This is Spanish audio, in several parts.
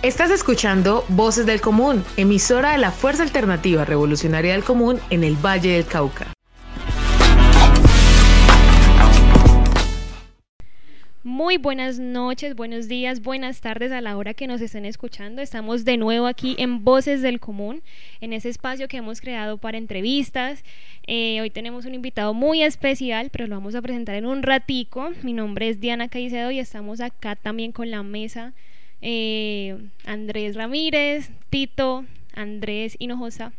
Estás escuchando Voces del Común, emisora de la Fuerza Alternativa Revolucionaria del Común en el Valle del Cauca. Muy buenas noches, buenos días, buenas tardes a la hora que nos estén escuchando. Estamos de nuevo aquí en Voces del Común, en ese espacio que hemos creado para entrevistas. Eh, hoy tenemos un invitado muy especial, pero lo vamos a presentar en un ratico. Mi nombre es Diana Caicedo y estamos acá también con la mesa eh, Andrés Ramírez, Tito, Andrés Hinojosa.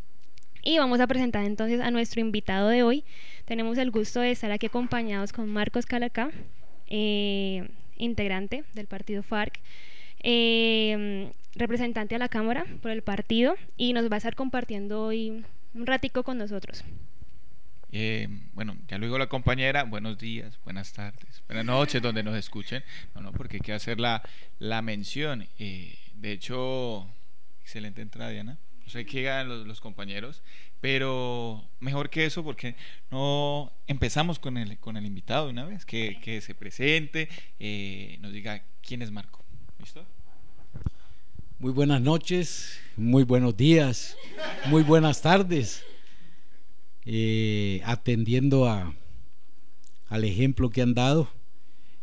Y vamos a presentar entonces a nuestro invitado de hoy. Tenemos el gusto de estar aquí acompañados con Marcos Calacá, eh, integrante del partido FARC, eh, representante a la Cámara por el partido, y nos va a estar compartiendo hoy un ratico con nosotros. Eh, bueno, ya luego la compañera, buenos días, buenas tardes, buenas noches, donde nos escuchen. No, no, porque hay que hacer la, la mención. Eh, de hecho, excelente entrada, Diana. No sé qué hagan los, los, compañeros, pero mejor que eso, porque no empezamos con el, con el invitado una vez, que, que se presente, eh, nos diga quién es Marco. ¿Listo? Muy buenas noches, muy buenos días, muy buenas tardes eh, atendiendo a, al ejemplo que han dado.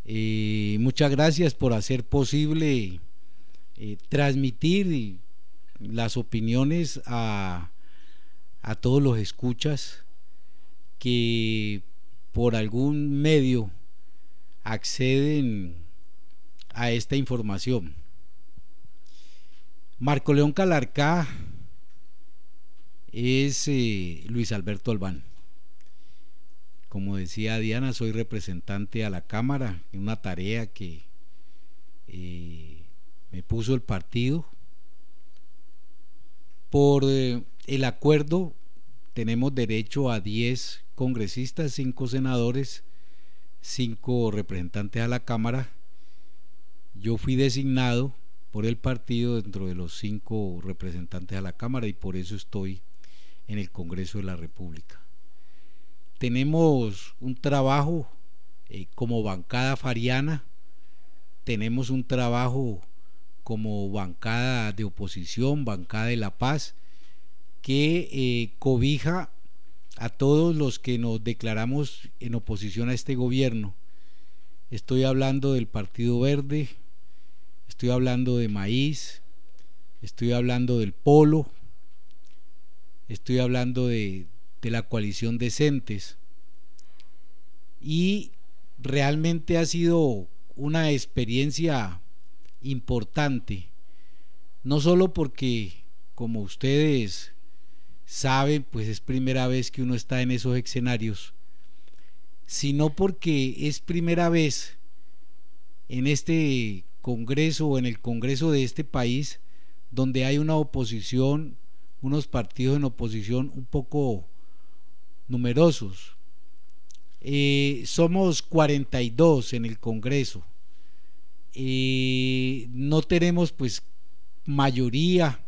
Eh, muchas gracias por hacer posible eh, transmitir las opiniones a, a todos los escuchas que por algún medio acceden a esta información. Marco León Calarcá es Luis Alberto Albán. Como decía Diana, soy representante a la Cámara una tarea que eh, me puso el partido. Por eh, el acuerdo tenemos derecho a 10 congresistas, 5 senadores, 5 representantes a la Cámara. Yo fui designado por el partido dentro de los 5 representantes a la Cámara y por eso estoy en el Congreso de la República. Tenemos un trabajo eh, como bancada fariana, tenemos un trabajo como bancada de oposición, bancada de la paz, que eh, cobija a todos los que nos declaramos en oposición a este gobierno. Estoy hablando del Partido Verde, estoy hablando de Maíz, estoy hablando del Polo, estoy hablando de, la coalición decentes y realmente ha sido una experiencia importante, no solo porque, como ustedes saben, pues es primera vez que uno está en esos escenarios, sino porque es primera vez en este Congreso o en el Congreso de este país donde hay una oposición unos partidos en oposición un poco numerosos. Eh, somos 42 en el Congreso. Eh, no tenemos pues mayoría,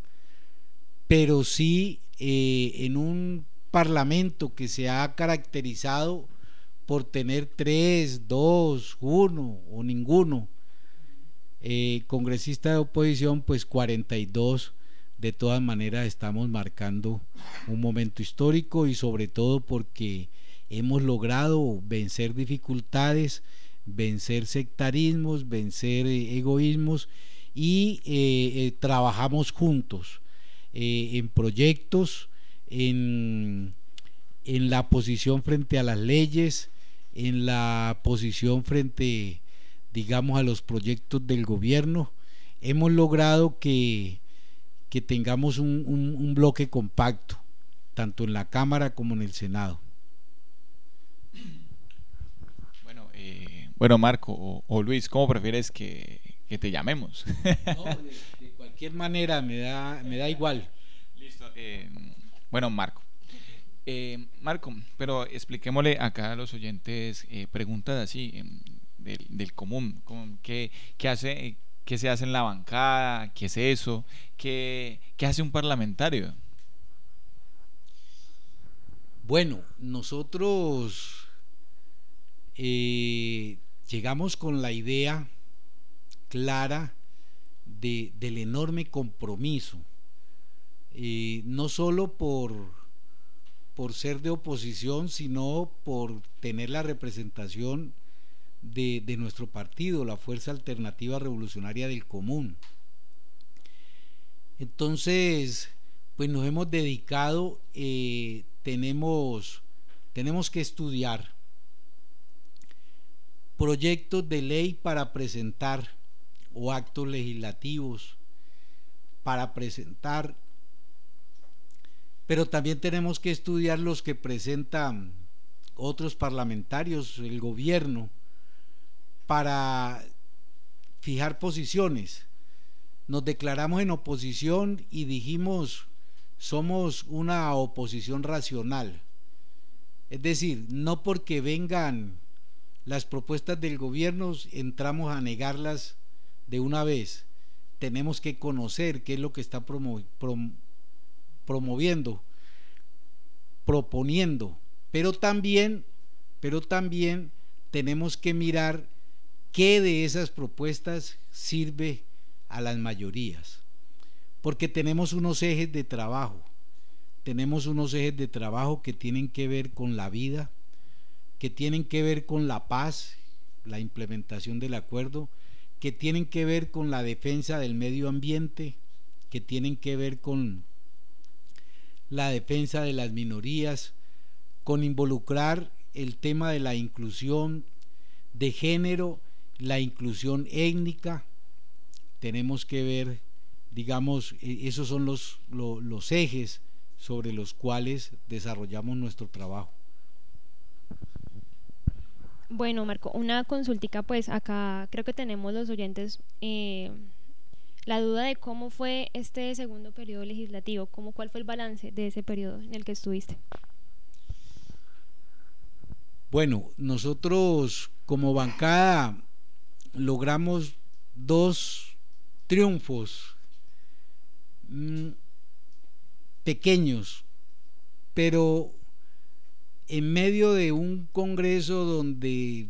pero sí eh, en un parlamento que se ha caracterizado por tener tres, dos, uno o ninguno congresista de oposición, pues 42 de todas maneras estamos marcando un momento histórico y sobre todo porque hemos logrado vencer dificultades, vencer sectarismos, vencer eh, egoísmos y eh, eh, trabajamos juntos en proyectos, en, en la posición frente a las leyes, en la posición frente, digamos, a los proyectos del gobierno. Hemos logrado que que tengamos un, un, bloque compacto, tanto en la Cámara como en el Senado. Bueno, eh, bueno Marco o, Luis, ¿cómo prefieres que, que te llamemos? No, de, cualquier manera, me da, me da igual. Listo. Eh, bueno, Marco. Eh, Marco, pero expliquémosle acá a los oyentes preguntas así em, del, del, común, ¿qué, qué hace, qué se hace en la bancada, qué es eso, qué, hace un parlamentario. Bueno, nosotros eh, llegamos con la idea clara del enorme compromiso, eh, no solo por, por ser de oposición, sino por tener la representación de, nuestro partido, la Fuerza Alternativa Revolucionaria del Común. Entonces, pues nos hemos dedicado, eh, tenemos, tenemos que estudiar proyectos de ley para presentar o actos legislativos para presentar, pero también tenemos que estudiar los que presentan otros parlamentarios, el gobierno, para fijar posiciones. Nos declaramos en oposición y dijimos, somos una oposición racional. Es decir, no porque vengan las propuestas del gobierno entramos a negarlas de una vez. Tenemos que conocer qué es lo que está promoviendo, proponiendo, pero también, pero también tenemos que mirar qué de esas propuestas sirve a las mayorías. Porque tenemos unos ejes de trabajo, tenemos unos ejes de trabajo que tienen que ver con la vida, que tienen que ver con la paz, la implementación del acuerdo, que tienen que ver con la defensa del medio ambiente, que tienen que ver con la defensa de las minorías, con involucrar el tema de la inclusión de género, la inclusión étnica. Tenemos que ver, digamos, e-, esos son los, los, ejes sobre los cuales desarrollamos nuestro trabajo. Bueno, Marco, una consultica, pues acá creo que tenemos los oyentes eh, la duda de cómo fue este segundo periodo legislativo, cómo, cuál fue el balance de ese periodo en el que estuviste. Bueno, nosotros como bancada logramos dos triunfos mm, pequeños, pero en medio de un congreso donde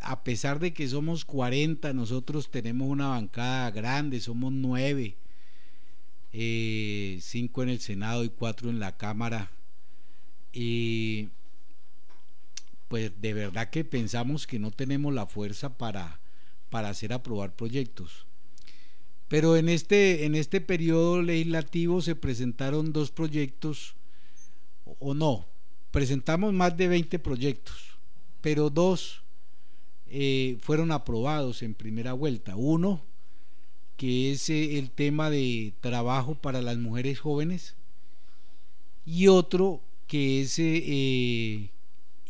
a pesar de que somos 40, nosotros tenemos una bancada grande, somos nueve, eh, cinco en el Senado y cuatro en la Cámara. Y pues de verdad que pensamos que no tenemos la fuerza para, para hacer aprobar proyectos. Pero en este, en este periodo legislativo se presentaron dos proyectos, o no, presentamos más de 20 proyectos, pero dos eh, fueron aprobados en primera vuelta. Uno, que es eh, el tema de trabajo para las mujeres jóvenes, y otro, que es eh,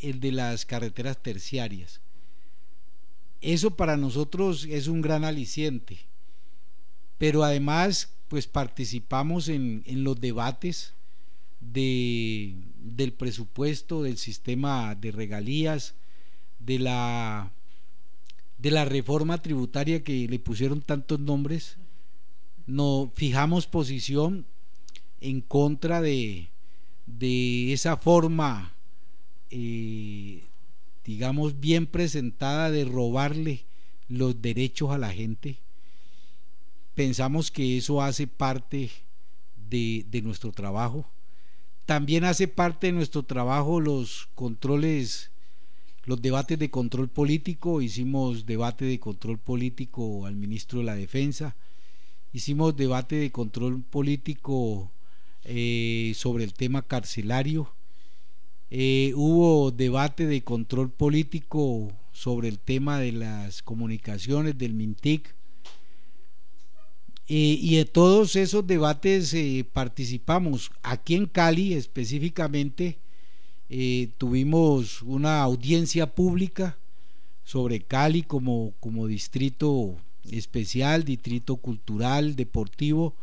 el de las carreteras terciarias. Eso para nosotros es un gran aliciente, pero además pues participamos en, en los debates de, del presupuesto, del sistema de regalías, de la, de la reforma tributaria que le pusieron tantos nombres, no fijamos posición en contra de, de esa forma, eh, digamos, bien presentada de robarle los derechos a la gente. Pensamos que eso hace parte de, de nuestro trabajo también hace parte de nuestro trabajo los controles, los debates de control político. Hicimos debate de control político al ministro de la Defensa. Hicimos debate de control político eh, sobre el tema carcelario. Eh, hubo debate de control político sobre el tema de las comunicaciones del MINTIC eh, y de todos esos debates eh, participamos. Aquí en Cali específicamente tuvimos una audiencia pública sobre Cali como, como distrito especial, distrito cultural, deportivo.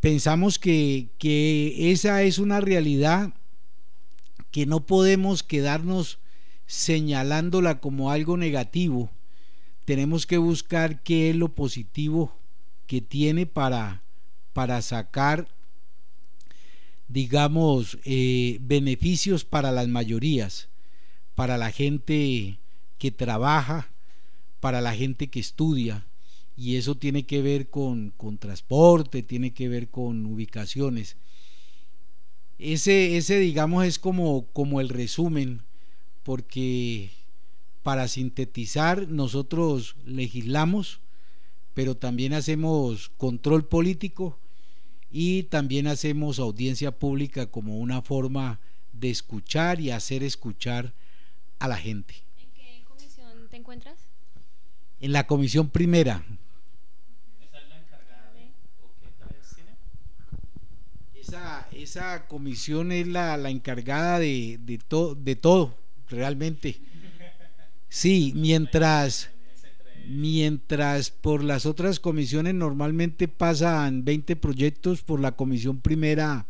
Pensamos que, que esa es una realidad que no podemos quedarnos señalándola como algo negativo. Tenemos que buscar qué es lo positivo que tiene para, para sacar, digamos, eh, beneficios para las mayorías, para la gente que trabaja, para la gente que estudia. y eso tiene que ver con, con transporte, tiene que ver con ubicaciones. Ese, ese digamos, es como, como el resumen, porque para sintetizar, nosotros legislamos, pero también hacemos control político y también hacemos audiencia pública como una forma de escuchar y hacer escuchar a la gente. ¿En qué comisión te encuentras? En la comisión primera. ¿Esa es la encargada de o qué tareas tiene? Esa, esa comisión es la, la encargada de, de, de todo, realmente. Sí, mientras, mientras por las otras comisiones normalmente pasan 20 proyectos, por la comisión primera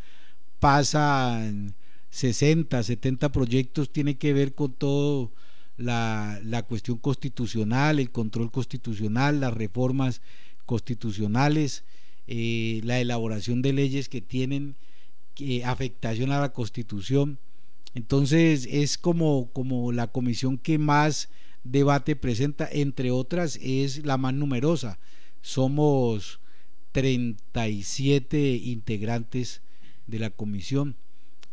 pasan 60, 70 proyectos, tiene que ver con todo la, la cuestión constitucional, el control constitucional, las reformas constitucionales, eh, la elaboración de leyes que tienen eh, afectación a la constitución. Entonces es como, como la comisión que más debate presenta, entre otras es la más numerosa. Somos 37 integrantes de la comisión.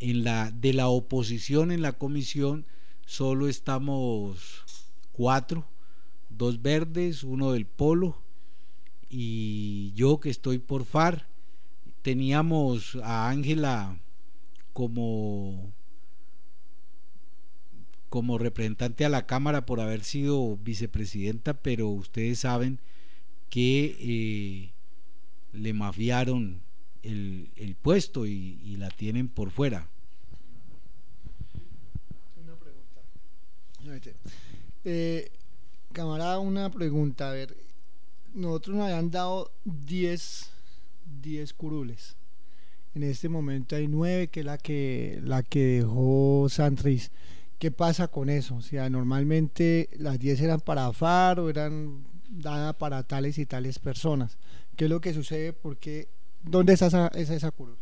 En la, de la oposición en la comisión solo estamos cuatro, dos verdes, uno del polo y yo que estoy por FAR. Teníamos a Ángela como como representante a la Cámara por haber sido vicepresidenta, pero ustedes saben que eh, le mafiaron el, el puesto y, la tienen por fuera. Una pregunta. Eh, camarada, una pregunta. A ver, nosotros nos habían dado 10 10 curules. En este momento hay 9, que es la que, la que dejó Santris. ¿Qué pasa con eso? O sea, normalmente las 10 eran para FAR o eran dadas para tales y tales personas. ¿Qué es lo que sucede? Porque, ¿Dónde está esa, esa, esa curul?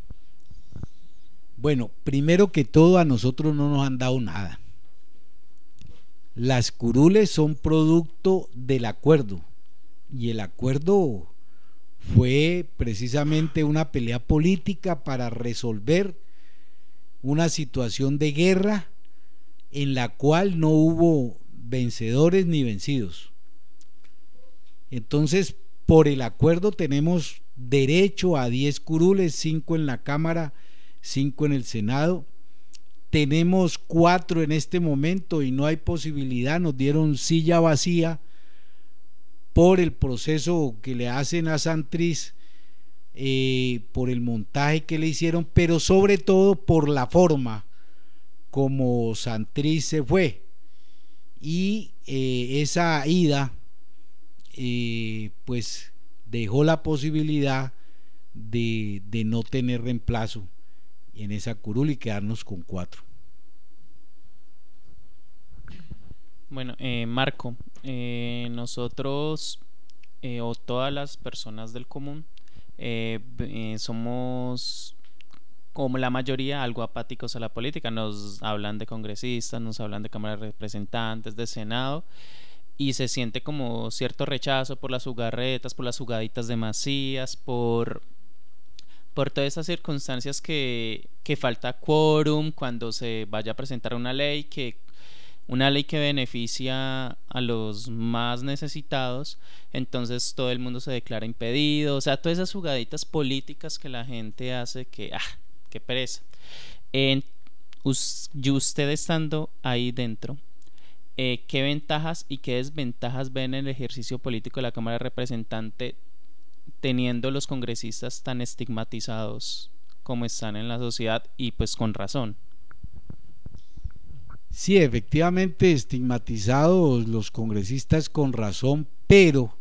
Bueno, primero que todo a nosotros no nos han dado nada. Las curules son producto del acuerdo y el acuerdo fue precisamente una pelea política para resolver una situación de guerra en la cual no hubo vencedores ni vencidos. Entonces, por el acuerdo tenemos derecho a 10 curules, 5 en la Cámara, 5 en el Senado. Tenemos 4 en este momento y no hay posibilidad, nos dieron silla vacía por el proceso que le hacen a Santriz, eh, por el montaje que le hicieron, pero sobre todo por la forma como Santriz se fue. Y eh, esa ida, eh, pues dejó la posibilidad de, de, no tener reemplazo en esa curul y quedarnos con cuatro. Bueno, eh, Marco, eh, nosotros eh, o todas las personas del común somos como la mayoría algo apáticos a la política. Nos hablan de congresistas, nos hablan de Cámara de Representantes, de Senado y se siente como cierto rechazo por las jugarretas, por las jugaditas de Macías, por por todas esas circunstancias que, que falta quórum cuando se vaya a presentar una ley que una ley que beneficia a los más necesitados, entonces todo el mundo se declara impedido, o sea, todas esas jugaditas políticas que la gente hace que, ah, qué pereza. Y usted estando ahí dentro, eh, ¿qué ventajas y qué desventajas ven en el ejercicio político de la Cámara de Representantes teniendo los congresistas tan estigmatizados como están en la sociedad y pues con razón? Sí, efectivamente estigmatizados los congresistas con razón, pero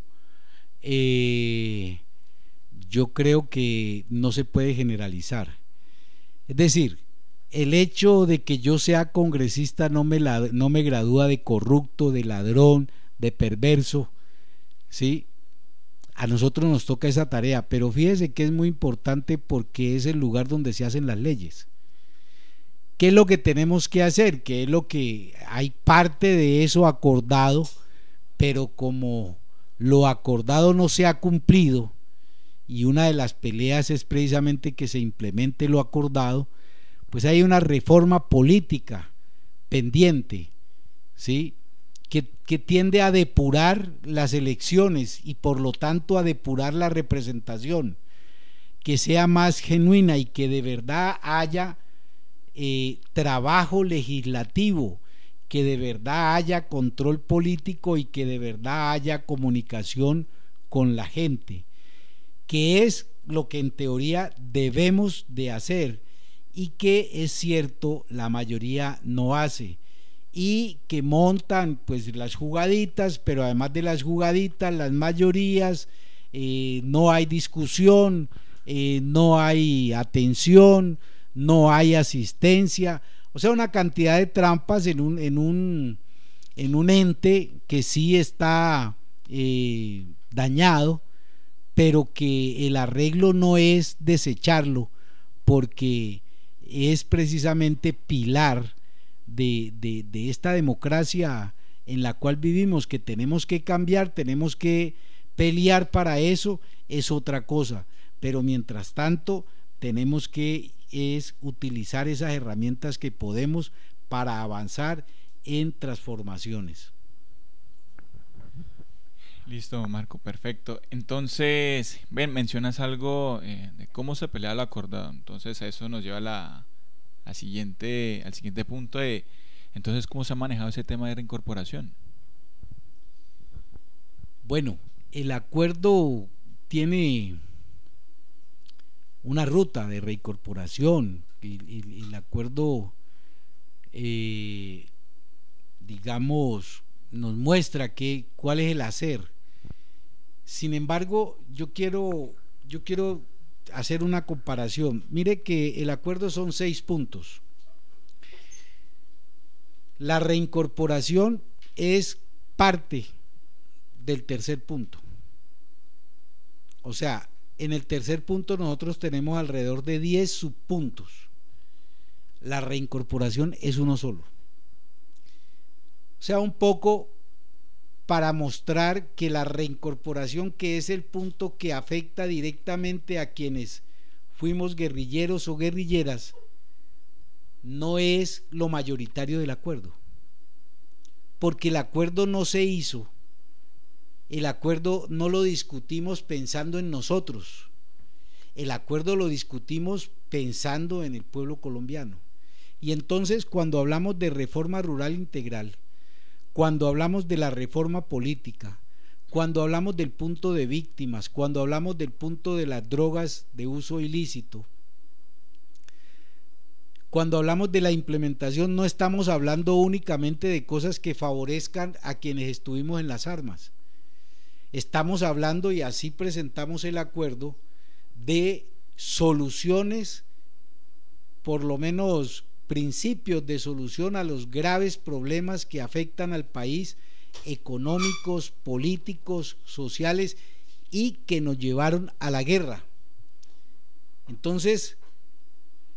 eh, yo creo que no se puede generalizar. Es decir, el hecho de que yo sea congresista no me, la, no me gradúa de corrupto, de ladrón, de perverso, ¿sí? A nosotros nos toca esa tarea, pero fíjese que es muy importante porque es el lugar donde se hacen las leyes. ¿Qué es lo que tenemos que hacer? ¿Qué es lo que hay parte de eso acordado, pero como lo acordado no se ha cumplido y una de las peleas es precisamente que se implemente lo acordado, pues hay una reforma política pendiente, ¿sí? Que, que, tiende a depurar las elecciones y por lo tanto a depurar la representación, que sea más genuina y que de verdad haya eh, trabajo legislativo, que de verdad haya control político y que de verdad haya comunicación con la gente, que es lo que en teoría debemos de hacer y que es cierto la mayoría no hace. Y que montan pues las jugaditas, pero además de las jugaditas, las mayorías, eh, no hay discusión, eh, no hay atención, no hay asistencia, o sea, una cantidad de trampas en un, en un, en un ente que sí está eh, dañado, pero que el arreglo no es desecharlo, porque es precisamente pilar de, de esta democracia en la cual vivimos, que tenemos que cambiar, tenemos que pelear para eso, es otra cosa. Pero mientras tanto, tenemos que es utilizar esas herramientas que podemos para avanzar en transformaciones. Listo, Marco, perfecto. Entonces, ven, mencionas algo eh, de cómo se pelea el acordado. Entonces, a eso nos lleva a la, siguiente, al siguiente punto de, entonces, ¿cómo se ha manejado ese tema de reincorporación? Bueno, el acuerdo tiene una ruta de reincorporación. y el acuerdo, eh, digamos, nos muestra que, cuál es el hacer. Sin embargo, yo quiero, yo quiero hacer una comparación. Mire que el acuerdo son seis puntos. La reincorporación es parte del tercer punto. O sea, en el tercer punto nosotros tenemos alrededor de 10 subpuntos. La reincorporación es uno solo. O sea, un poco para mostrar que la reincorporación, que es el punto que afecta directamente a quienes fuimos guerrilleros o guerrilleras, no es lo mayoritario del acuerdo. Porque el acuerdo no se hizo el acuerdo no lo discutimos pensando en nosotros. El acuerdo lo discutimos pensando en el pueblo colombiano. Y entonces cuando hablamos de reforma rural integral, cuando hablamos de la reforma política, cuando hablamos del punto de víctimas, cuando hablamos del punto de las drogas de uso ilícito, cuando hablamos de la implementación no estamos hablando únicamente de cosas que favorezcan a quienes estuvimos en las armas Estamos hablando, y así presentamos el acuerdo, de soluciones, por lo menos principios de solución a los graves problemas que afectan al país, económicos, políticos, sociales, y que nos llevaron a la guerra. Entonces,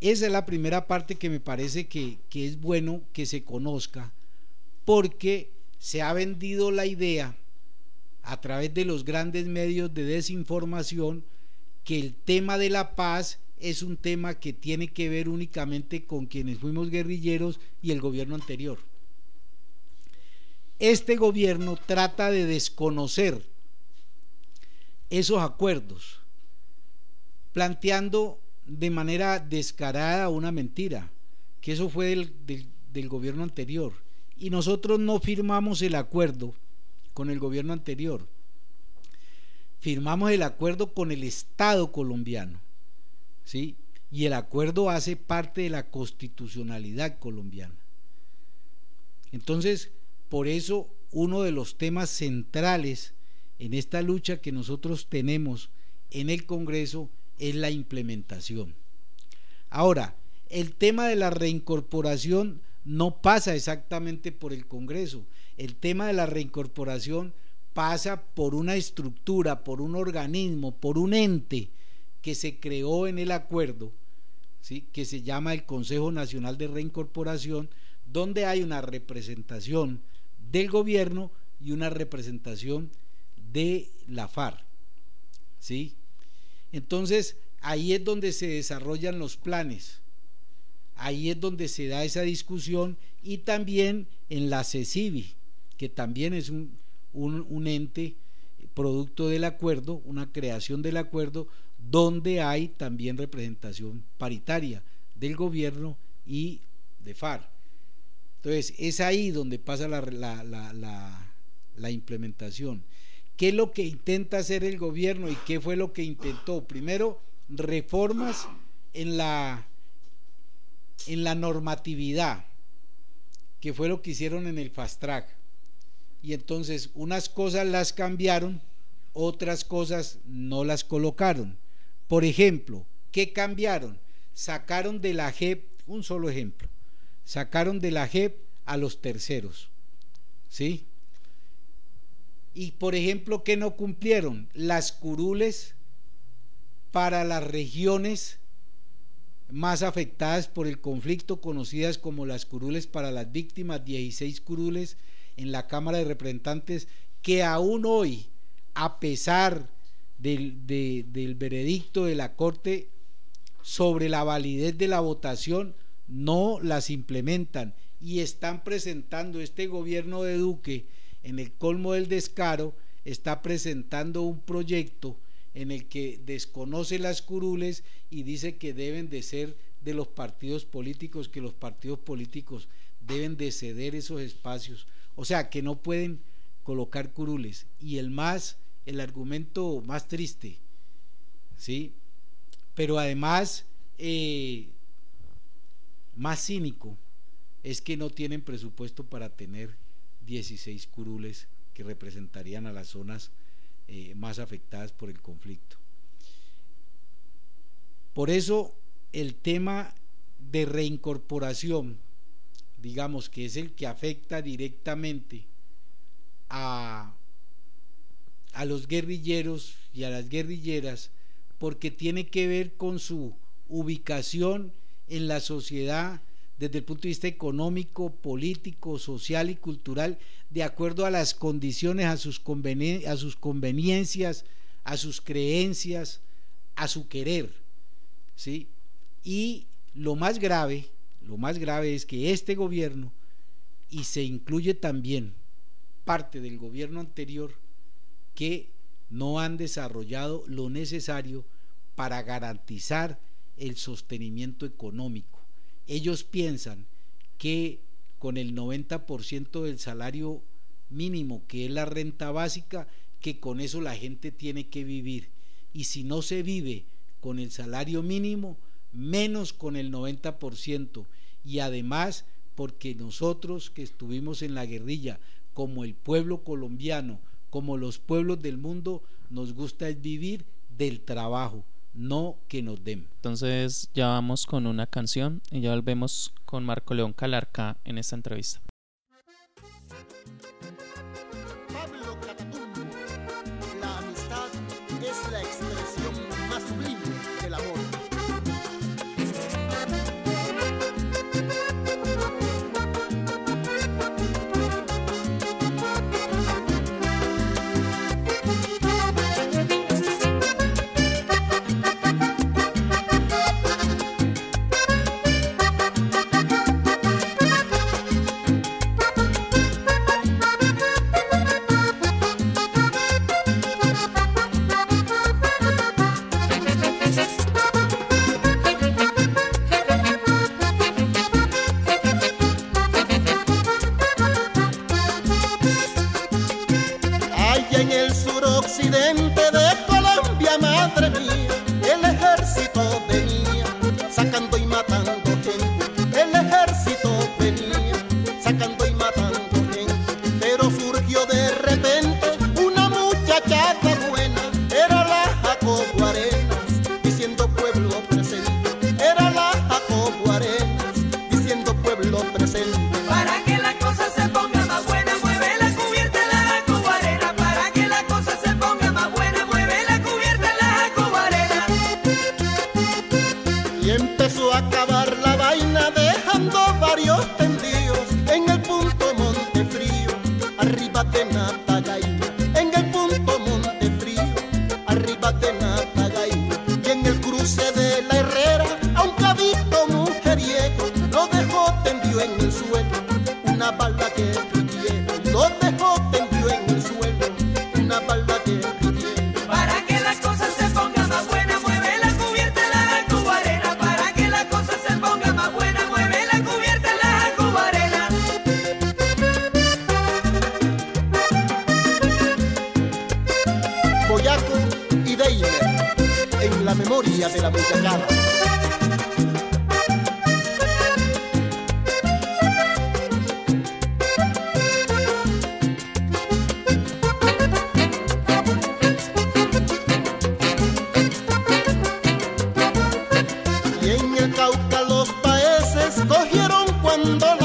esa es la primera parte que me parece que, que es bueno que se conozca, porque se ha vendido la idea a través de los grandes medios de desinformación que el tema de la paz es un tema que tiene que ver únicamente con quienes fuimos guerrilleros y el gobierno anterior. Este gobierno trata de desconocer esos acuerdos, planteando de manera descarada una mentira, que eso fue del, del gobierno anterior. Y nosotros no firmamos el acuerdo con el gobierno anterior. Firmamos el acuerdo con el Estado colombiano, ¿sí? Y el acuerdo hace parte de la constitucionalidad colombiana. Entonces, por eso uno de los temas centrales en esta lucha que nosotros tenemos en el Congreso es la implementación. Ahora, el tema de la reincorporación no pasa exactamente por el Congreso, el tema de la reincorporación pasa por una estructura, por un organismo, por un ente que se creó en el acuerdo, ¿sí? que se llama el Consejo Nacional de Reincorporación, donde hay una representación del gobierno y una representación de la FARC. ¿Sí? Entonces, ahí es donde se desarrollan los planes. Ahí es donde se da esa discusión y también en la CECIBI, que también es un, un ente producto del acuerdo, una creación del acuerdo, donde hay también representación paritaria del gobierno y de FARC. Entonces, es ahí donde pasa la, la, implementación. ¿Qué es lo que intenta hacer el gobierno y qué fue lo que intentó? Primero, reformas en la, en la normatividad, que fue lo que hicieron en el fast track. Y entonces unas cosas las cambiaron, otras cosas no las colocaron. Por ejemplo, ¿qué cambiaron? Sacaron de la JEP, un solo ejemplo, sacaron de la JEP a los terceros. ¿Sí? Y por ejemplo, ¿qué no cumplieron? Las curules para las regiones más afectadas por el conflicto, conocidas como las curules para las víctimas, 16 curules en la Cámara de Representantes, que aún hoy, a pesar del, del veredicto de la Corte sobre la validez de la votación, no las implementan. Y están presentando este gobierno de Duque en el colmo del descaro, está presentando un proyecto en el que desconoce las curules y dice que deben de ser de los partidos políticos, que los partidos políticos deben de ceder esos espacios, o sea, que no pueden colocar curules. Y el más, el argumento más triste, ¿sí? Pero además, eh, más cínico, es que no tienen presupuesto para tener 16 curules que representarían a las zonas eh, más afectadas por el conflicto. Por eso el tema de reincorporación, digamos que es el que afecta directamente a, a los guerrilleros y a las guerrilleras, porque tiene que ver con su ubicación en la sociedad desde el punto de vista económico, político, social y cultural, de acuerdo a las condiciones, a sus, a sus conveniencias, a sus creencias, a su querer. ¿sí? Y lo más grave, lo más grave es que este gobierno, y se incluye también parte del gobierno anterior, que no han desarrollado lo necesario para garantizar el sostenimiento económico ellos piensan que con el 90% del salario mínimo, que es la renta básica, que con eso la gente tiene que vivir. Y si no se vive con el salario mínimo, menos con el 90%. Y además, porque nosotros que estuvimos en la guerrilla, como el pueblo colombiano, como los pueblos del mundo, nos gusta vivir del trabajo no que nos den. Entonces ya vamos con una canción y ya volvemos con Marco León Calarca en esta entrevista. Bueno,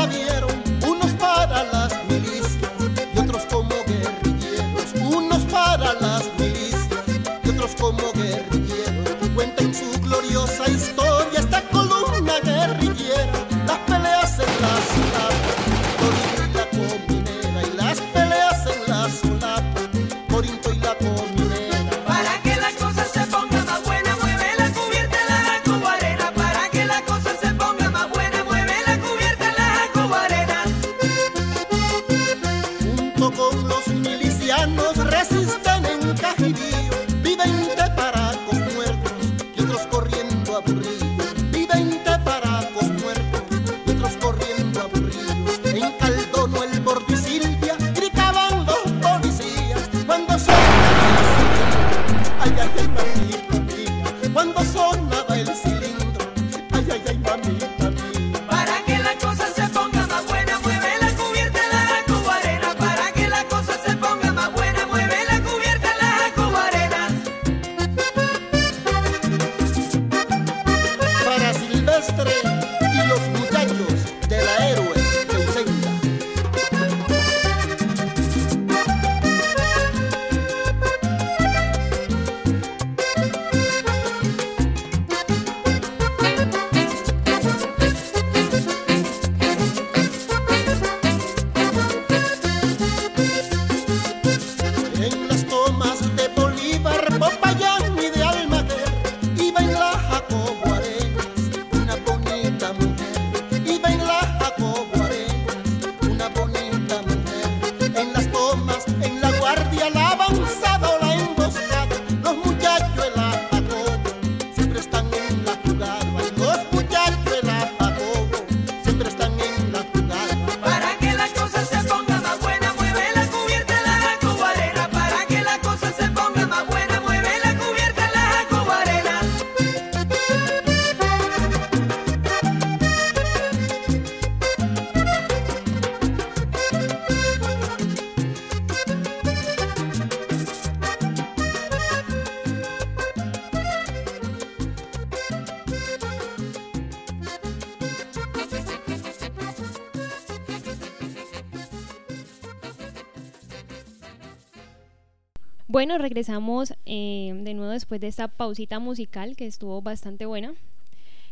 regresamos eh, de nuevo después de esta pausita musical que estuvo bastante buena.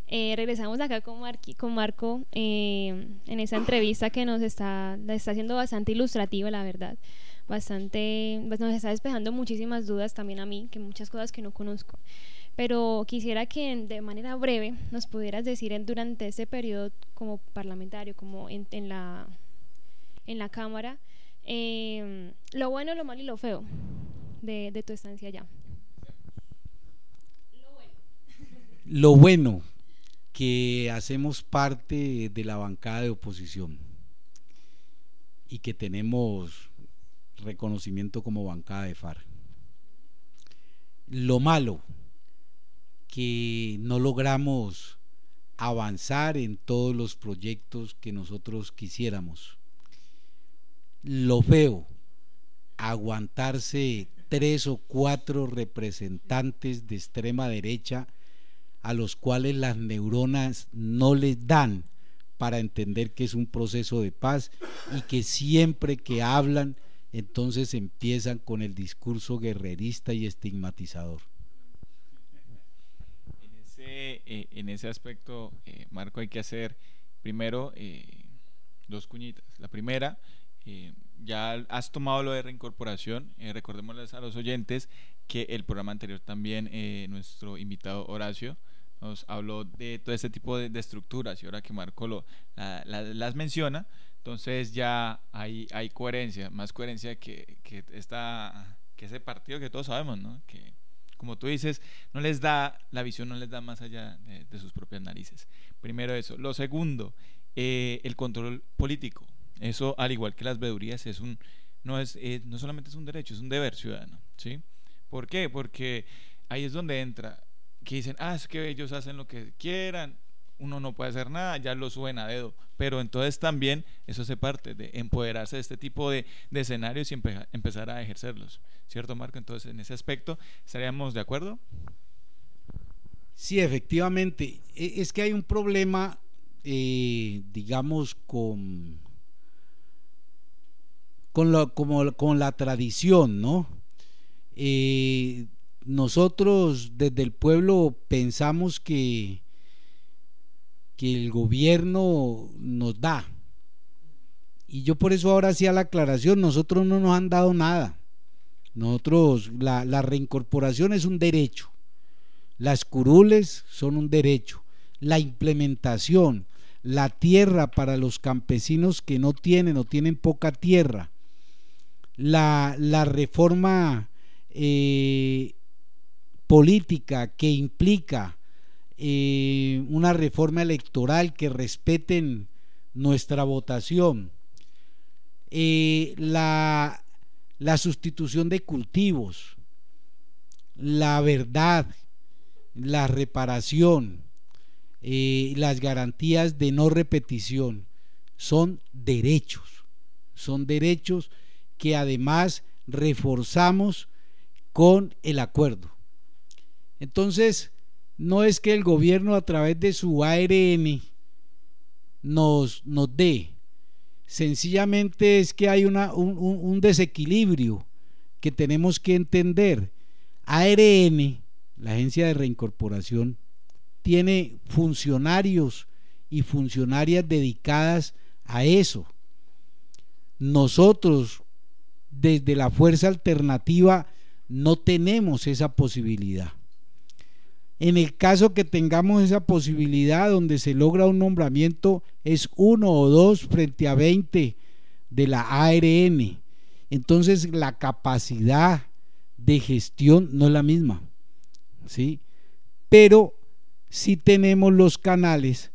Eh, regresamos acá con, con Marco eh, en esa entrevista que nos está, está haciendo bastante ilustrativa, la verdad. Bastante, pues nos está despejando muchísimas dudas también a mí, que muchas cosas que no conozco. Pero quisiera que de manera breve nos pudieras decir durante ese periodo como parlamentario, como en, en la, en la Cámara, lo bueno, lo malo y lo feo de, tu estancia allá? Lo bueno. Que hacemos parte de la bancada de oposición y que tenemos reconocimiento como bancada de FAR. Lo malo, que no logramos avanzar en todos los proyectos que nosotros quisiéramos. Lo feo, aguantarse tres o cuatro representantes de extrema derecha a los cuales las neuronas no les dan para entender que es un proceso de paz y que siempre que hablan entonces empiezan con el discurso guerrerista y estigmatizador. En ese, eh, en ese aspecto, eh, Marco, hay que hacer primero eh, dos cuñitas. La primera, ya has tomado lo de reincorporación, eh, recordémosles a los oyentes que el programa anterior también eh, nuestro invitado Horacio nos habló de todo este tipo de, estructuras y ahora que Marco lo, las menciona, entonces ya hay, hay coherencia, más coherencia que, que, esta, que ese partido que todos sabemos, ¿no? que como tú dices, no les da, la visión no les da más allá de, sus propias narices. Primero eso. Lo segundo, eh, el control político. Eso, al igual que las vedurías, es un, no, es, eh, no solamente es un derecho, es un deber ciudadano. ¿sí? ¿Por qué? Porque ahí es donde entra, que dicen, ah, es que ellos hacen lo que quieran, uno no puede hacer nada, ya lo suben a dedo. Pero entonces también eso se parte de empoderarse de este tipo de, escenarios y empezar a ejercerlos. ¿Cierto, Marco? Entonces, en ese aspecto, ¿estaríamos de acuerdo? Sí, efectivamente. E, es que hay un problema, eh, digamos, con, con, lo, como, con la tradición, ¿no? Eh, nosotros desde el pueblo pensamos que, que el gobierno nos da. Y yo por eso ahora hacía la aclaración, nosotros no nos han dado nada. Nosotros, la, la reincorporación es un derecho, las curules son un derecho, la implementación, la tierra para los campesinos que no tienen o tienen poca tierra, la, la reforma eh, política que implica eh, una reforma electoral que respeten nuestra votación, eh, la, la sustitución de cultivos, la verdad, la reparación, eh, las garantías de no repetición, son derechos, son derechos que además reforzamos con el acuerdo. Entonces, no es que el gobierno a través de su ARN nos, nos dé, sencillamente es que hay una, un, un desequilibrio que tenemos que entender. ARN, la agencia de reincorporación, tiene funcionarios y funcionarias dedicadas a eso. Nosotros, desde la fuerza alternativa, no tenemos esa posibilidad. En el caso que tengamos esa posibilidad donde se logra un nombramiento, es uno o dos frente a 20 de la ARN. Entonces la capacidad de gestión no es la misma. ¿sí? Pero sí tenemos los canales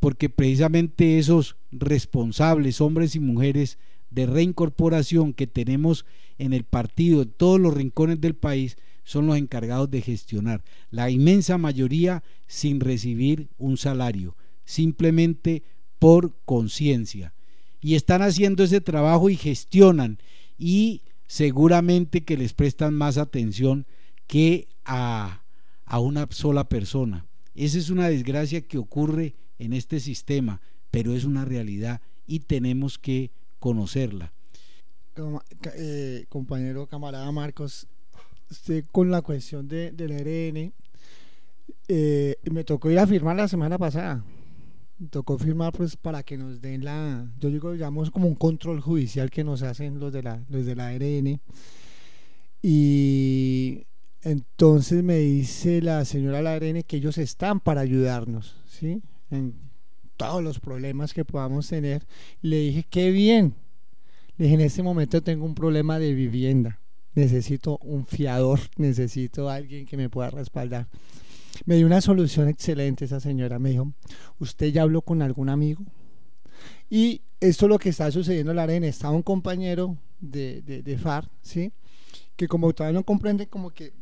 porque precisamente esos responsables, hombres y mujeres de reincorporación que tenemos en el partido, en todos los rincones del país, son los encargados de gestionar. La inmensa mayoría sin recibir un salario, simplemente por conciencia. Y están haciendo ese trabajo y gestionan y seguramente que les prestan más atención que a, a una sola persona. Esa es una desgracia que ocurre en este sistema, pero es una realidad y tenemos que conocerla. Eh, compañero camarada Marcos, con la cuestión de, del ARN, eh, me tocó ir a firmar la semana pasada. Me tocó firmar pues para que nos den la, yo digo, digamos como un control judicial que nos hacen los de la, los de la ARN. Y entonces me dice la señora la ARN que ellos están para ayudarnos, ¿sí? Todos los problemas que podamos tener. Le dije, qué bien. Le dije, en este momento tengo un problema de vivienda necesito un fiador, necesito alguien que me pueda respaldar. Me dio una solución excelente esa señora. Me dijo, ¿usted ya habló con algún amigo? Y esto es lo que está sucediendo en la arena. Estaba un compañero de, de, FAR, ¿sí? que como todavía no comprende como que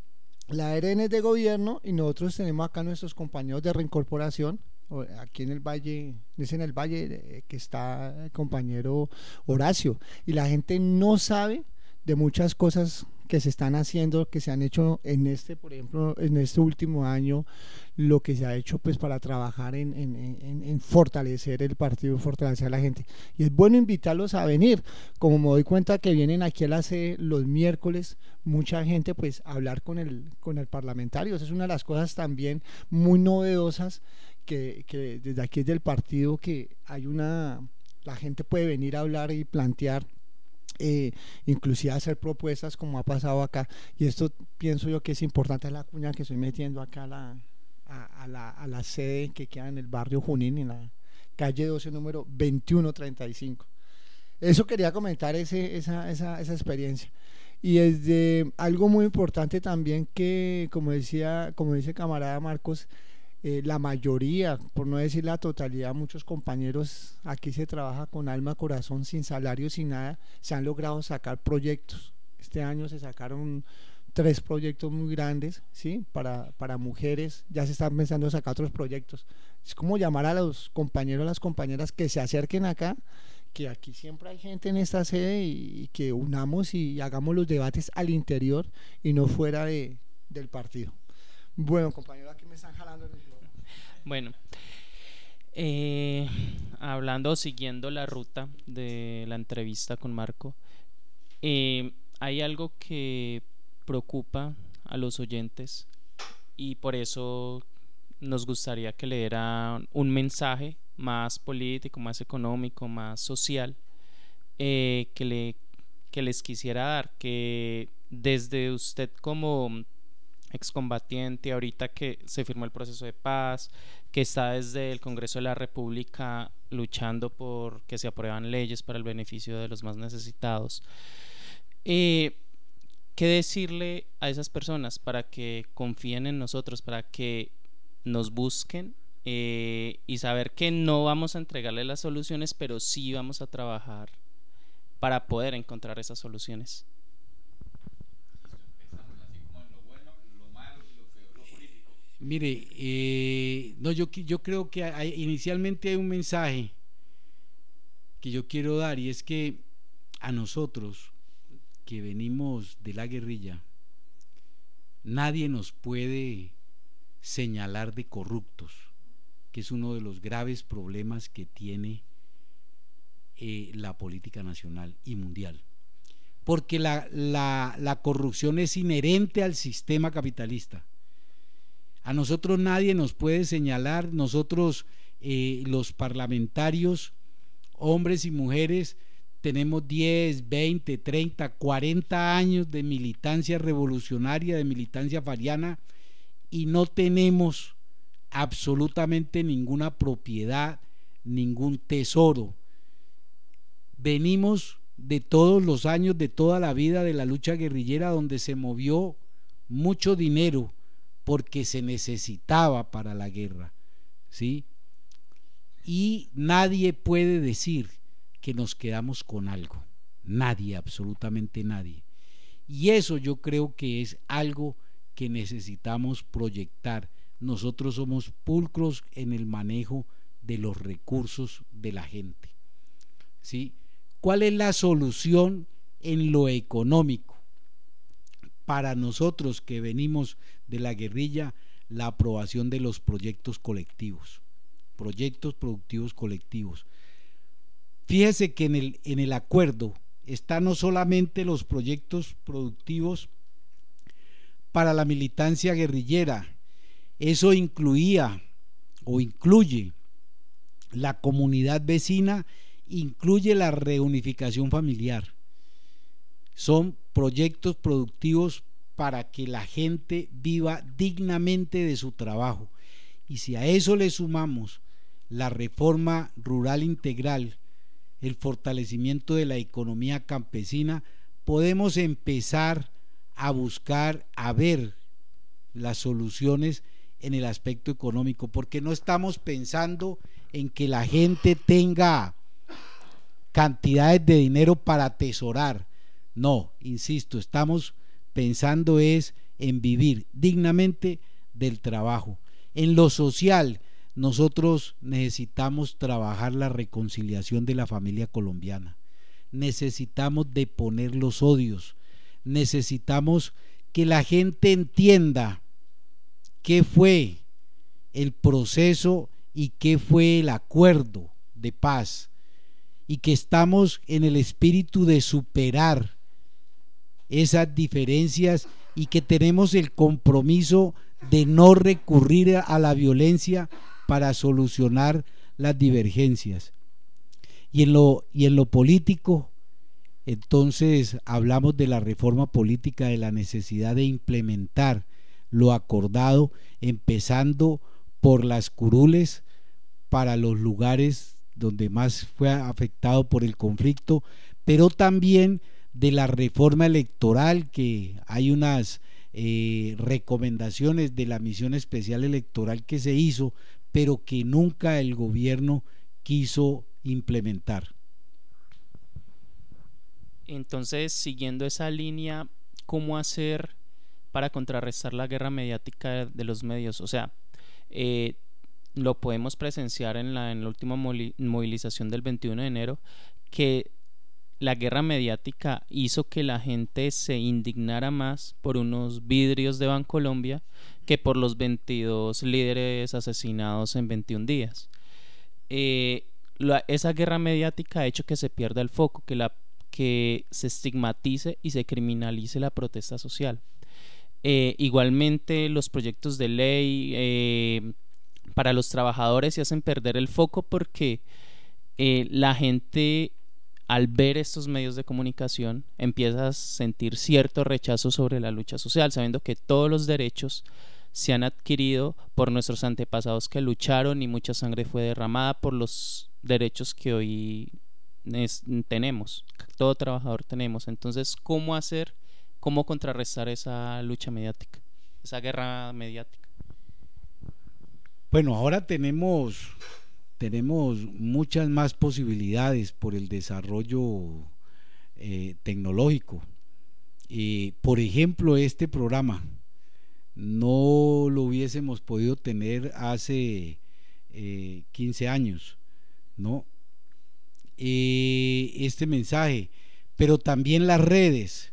la ARN es de gobierno y nosotros tenemos acá nuestros compañeros de reincorporación, aquí en el valle, es en el valle que está el compañero Horacio, y la gente no sabe de muchas cosas que se están haciendo, que se han hecho en este, por ejemplo, en este último año, lo que se ha hecho pues para trabajar en, en, fortalecer el partido, fortalecer a la gente. Y es bueno invitarlos a venir, como me doy cuenta que vienen aquí a la los miércoles, mucha gente pues a hablar con el, con el parlamentario. Esa es una de las cosas también muy novedosas que, que desde aquí del partido que hay una, la gente puede venir a hablar y plantear eh, inclusive hacer propuestas como ha pasado acá. Y esto pienso yo que es importante la cuña que estoy metiendo acá a la, a, la, a la sede que queda en el barrio Junín, en la calle 12, número 2135. Eso quería comentar ese, esa, esa, esa experiencia. Y es de algo muy importante también que, como decía, como dice camarada Marcos, eh, la mayoría, por no decir la totalidad, muchos compañeros aquí se trabaja con alma, corazón, sin salario, sin nada, se han logrado sacar proyectos. Este año se sacaron tres proyectos muy grandes, ¿sí? Para, para mujeres, ya se están pensando en sacar otros proyectos. Es como llamar a los compañeros, a las compañeras que se acerquen acá que aquí siempre hay gente en esta sede y, que unamos y hagamos los debates al interior y no fuera de, del partido. Bueno, compañero, aquí me están jalando el micrófono. Bueno, eh, hablando, siguiendo la ruta de la entrevista con Marco, eh, hay algo que preocupa a los oyentes y por eso nos gustaría que le dieran un mensaje más político, más económico, más social, eh, que, le, que les quisiera dar, que desde usted como excombatiente, ahorita que se firmó el proceso de paz, que está desde el Congreso de la República luchando por que se aprueban leyes para el beneficio de los más necesitados. Eh, ¿Qué decirle a esas personas para que confíen en nosotros, para que nos busquen eh, y saber que no vamos a entregarle las soluciones, pero sí vamos a trabajar para poder encontrar esas soluciones. Mire, eh, no, yo, yo creo que inicialmente hay un mensaje que yo quiero dar y es que a nosotros que venimos de la guerrilla, nadie nos puede señalar de corruptos que es uno de los graves problemas que tiene eh, la política nacional y mundial. Porque la, corrupción es inherente al sistema capitalista. A nosotros nadie nos puede señalar, nosotros eh, los parlamentarios, hombres y mujeres, tenemos 10, 20, 30, 40 años de militancia revolucionaria, de militancia fariana, y no tenemos absolutamente ninguna propiedad, ningún tesoro. Venimos de todos los años, de toda la vida de la lucha guerrillera donde se movió mucho dinero porque se necesitaba para la guerra, ¿sí? Y nadie puede decir que nos quedamos con algo, nadie, absolutamente nadie. Y eso yo creo que es algo que necesitamos proyectar nosotros somos pulcros en el manejo de los recursos de la gente. ¿Sí? ¿Cuál es la solución en lo económico? Para nosotros que venimos de la guerrilla, la aprobación de los proyectos colectivos, proyectos productivos colectivos. Fíjese que en el, en el acuerdo están no solamente los proyectos productivos para la militancia guerrillera, eso incluía o incluye la comunidad vecina, incluye la reunificación familiar. Son proyectos productivos para que la gente viva dignamente de su trabajo. Y si a eso le sumamos la reforma rural integral, el fortalecimiento de la economía campesina, podemos empezar a buscar, a ver las soluciones en el aspecto económico, porque no estamos pensando en que la gente tenga cantidades de dinero para atesorar. No, insisto, estamos pensando es en vivir dignamente del trabajo. En lo social, nosotros necesitamos trabajar la reconciliación de la familia colombiana. Necesitamos deponer los odios. Necesitamos que la gente entienda qué fue el proceso y qué fue el acuerdo de paz y que estamos en el espíritu de superar esas diferencias y que tenemos el compromiso de no recurrir a la violencia para solucionar las divergencias. Y en lo, y en lo político, Entonces hablamos de la reforma política, de la necesidad de implementar lo acordado, empezando por las curules para los lugares donde más fue afectado por el conflicto, pero también de la reforma electoral, que hay unas eh, recomendaciones de la misión especial electoral que se hizo, pero que nunca el gobierno quiso implementar. Entonces, siguiendo esa línea, ¿cómo hacer para contrarrestar la guerra mediática de los medios? O sea, eh, lo podemos presenciar en la, en la última movilización del 21 de enero, que la guerra mediática hizo que la gente se indignara más por unos vidrios de Bancolombia que por los 22 líderes asesinados en 21 días. Eh, esa guerra mediática ha hecho que se pierda el foco, que, la, que se estigmatice y se criminalice la protesta social. Eh, igualmente los proyectos de ley eh, para los trabajadores se hacen perder el foco porque la gente al ver estos medios de comunicación empieza a sentir cierto rechazo sobre la lucha social, sabiendo que todos los derechos se han adquirido por nuestros antepasados que lucharon y mucha sangre fue derramada por los derechos que hoy tenemos, todo trabajador tenemos. Entonces, ¿cómo hacer, cómo contrarrestar esa lucha mediática, esa guerra mediática? Bueno, ahora tenemos tenemos muchas más posibilidades por el desarrollo eh, tecnológico. por ejemplo, este programa no lo hubiésemos podido tener hace 15 eh, años, ¿no? este mensaje, pero también las redes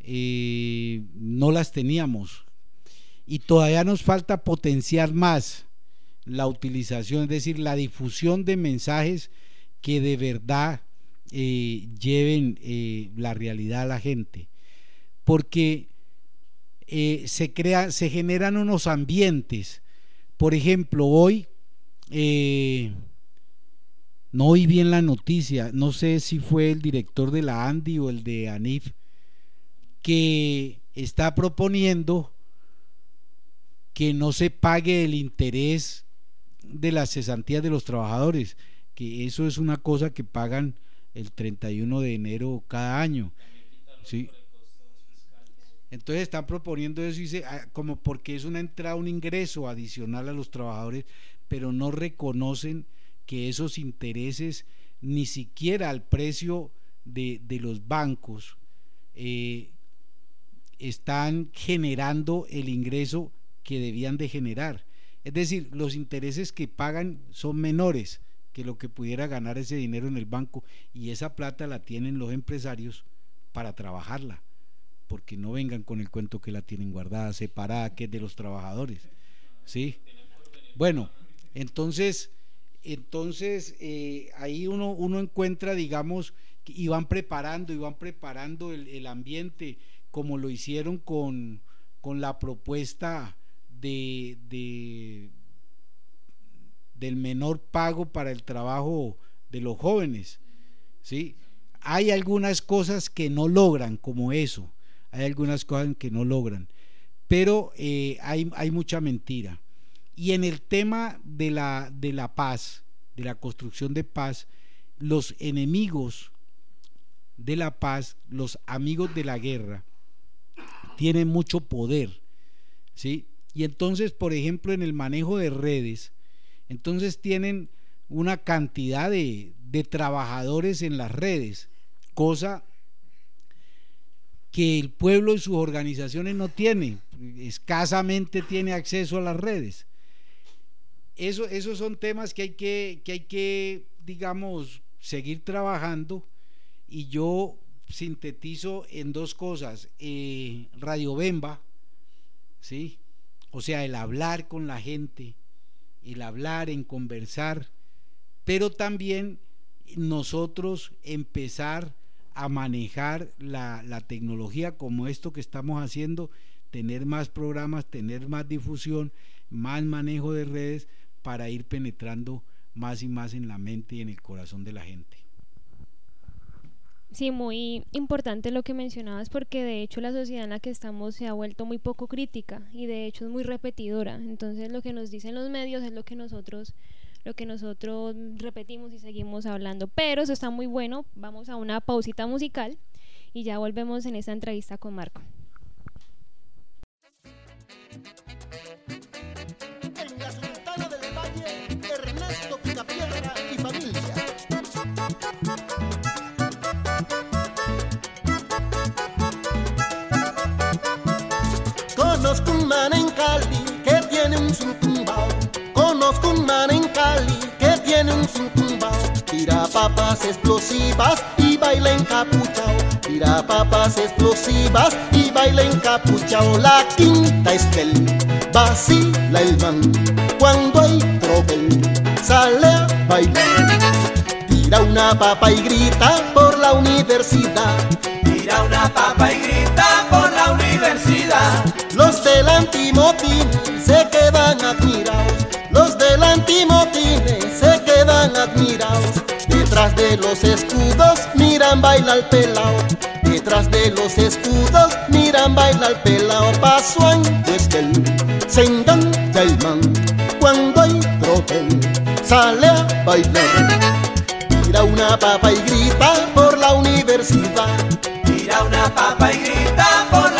eh, no las teníamos y todavía nos falta potenciar más la utilización, es decir, la difusión de mensajes que de verdad eh, lleven eh, la realidad a la gente. Porque eh, se, crea, se generan unos ambientes. Por ejemplo, hoy no oí bien la noticia, no sé si fue el director de la ANDI o el de ANIF, que está proponiendo que no se pague el interés de las cesantías de los trabajadores, que eso es una cosa que pagan el 31 de enero cada año. ¿sí? Entonces están proponiendo eso dice, ah, como porque es una entrada, un ingreso adicional a los trabajadores, pero no reconocen que esos intereses ni siquiera al precio de, los bancos eh, están generando el ingreso que debían de generar. Es decir, los intereses que pagan son menores que lo que pudiera ganar ese dinero en el banco y esa plata la tienen los empresarios para trabajarla, porque no vengan con el cuento que la tienen guardada, separada, que es de los trabajadores. ¿Sí? Bueno, entonces, entonces eh, ahí uno, uno encuentra, digamos, y van preparando, y van preparando el, ambiente, como lo hicieron con, con la propuesta de, del menor pago para el trabajo de los jóvenes. ¿sí? Hay algunas cosas que no logran, como eso, hay algunas cosas que no logran, pero eh, hay, hay, mucha mentira. Y en el tema de la, de la paz, de la construcción de paz, los enemigos de la paz, los amigos de la guerra, tienen mucho poder, ¿sí? Y entonces, por ejemplo, en el manejo de redes, entonces tienen una cantidad de, trabajadores en las redes, cosa que el pueblo y sus organizaciones no tienen, escasamente tiene acceso a las redes. Eso, esos son temas que hay que, que hay que, digamos, seguir trabajando y yo sintetizo en dos cosas. Eh, Radio Bemba, ¿sí? O sea, el hablar con la gente, el hablar, en conversar, pero también nosotros empezar a manejar la, tecnología como esto que estamos haciendo, tener más programas, tener más difusión, más manejo de redes para ir penetrando más y más en la mente y en el corazón de la gente. Sí, muy importante lo que mencionabas porque de hecho la sociedad en la que estamos se ha vuelto muy poco crítica y de hecho es muy repetidora. Entonces lo que nos dicen los medios es lo que nosotros lo que nosotros repetimos y seguimos hablando. Pero eso está muy bueno. Vamos a una pausita musical y ya volvemos en esta entrevista con Marco. Un man en Cali que tiene un zumbao. Conozco un man en Cali que tiene un zumbao. Tira papas explosivas y baila encapuchao. Tira papas explosivas y baila encapuchao. La quinta estel vacila el man cuando hay tropel. Sale a bailar. Tira una papa y grita por la universidad. Tira una papa y grita por la universidad. Los del antimotín se quedan admirados. Los del antimotín se quedan admirados. Detrás de los escudos miran baila el pelao. Detrás de los escudos miran baila el pelao. Es que el se engancha el man cuando hay tropel. Sale a bailar. Tira una papa y grita por la universidad. Tira una papa y grita por la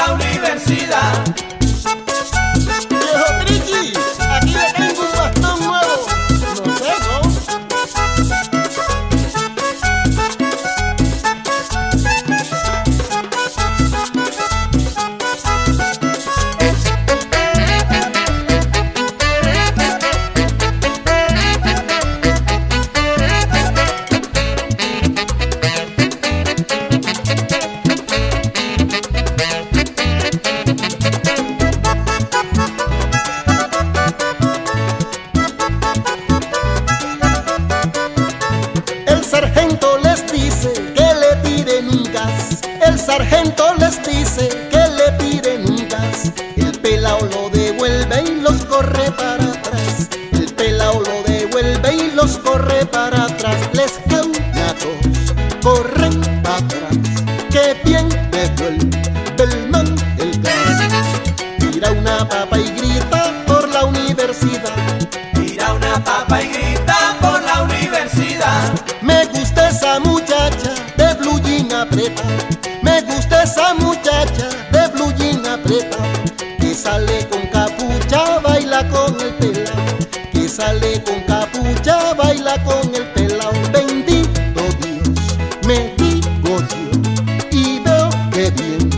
sale con capucha, baila con el pelao. Bendito Dios, me digo yo. Y veo que bien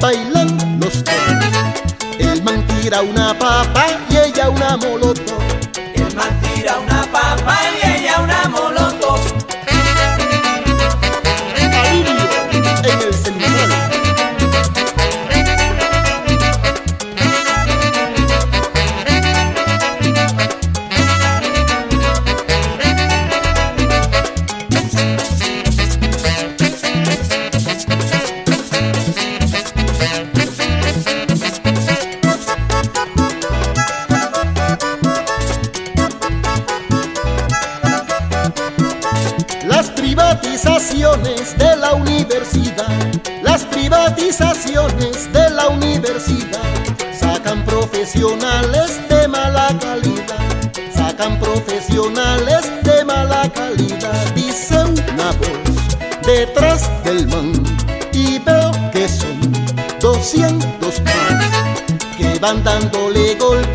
bailan los dos. El man tira una papa y ella una molotov. De mala calidad. Dice una voz detrás del man y veo que son 200 más que van dándole golpes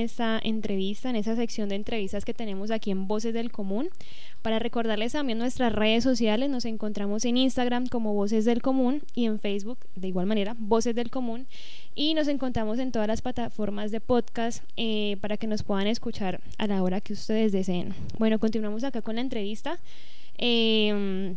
esta entrevista, en esa sección de entrevistas que tenemos aquí en Voces del Común. Para recordarles también nuestras redes sociales, nos encontramos en Instagram como Voces del Común y en Facebook de igual manera, Voces del Común. Y nos encontramos en todas las plataformas de podcast eh, para que nos puedan escuchar a la hora que ustedes deseen. Bueno, continuamos acá con la entrevista. Eh,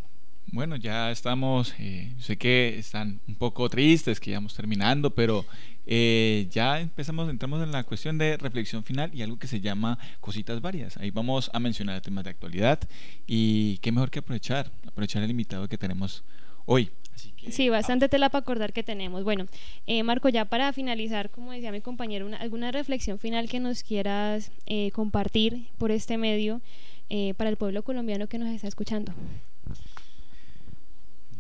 bueno, ya estamos, eh, sé que están un poco tristes que ya vamos terminando, pero eh, ya empezamos, entramos en la cuestión de reflexión final y algo que se llama cositas varias. Ahí vamos a mencionar temas de actualidad y qué mejor que aprovechar, aprovechar el invitado que tenemos hoy. sí, bastante tela para acordar que tenemos. Bueno, eh, Marco, ya para finalizar, como decía mi compañero, alguna reflexión final que nos quieras eh, compartir por este medio para el pueblo colombiano que nos está escuchando.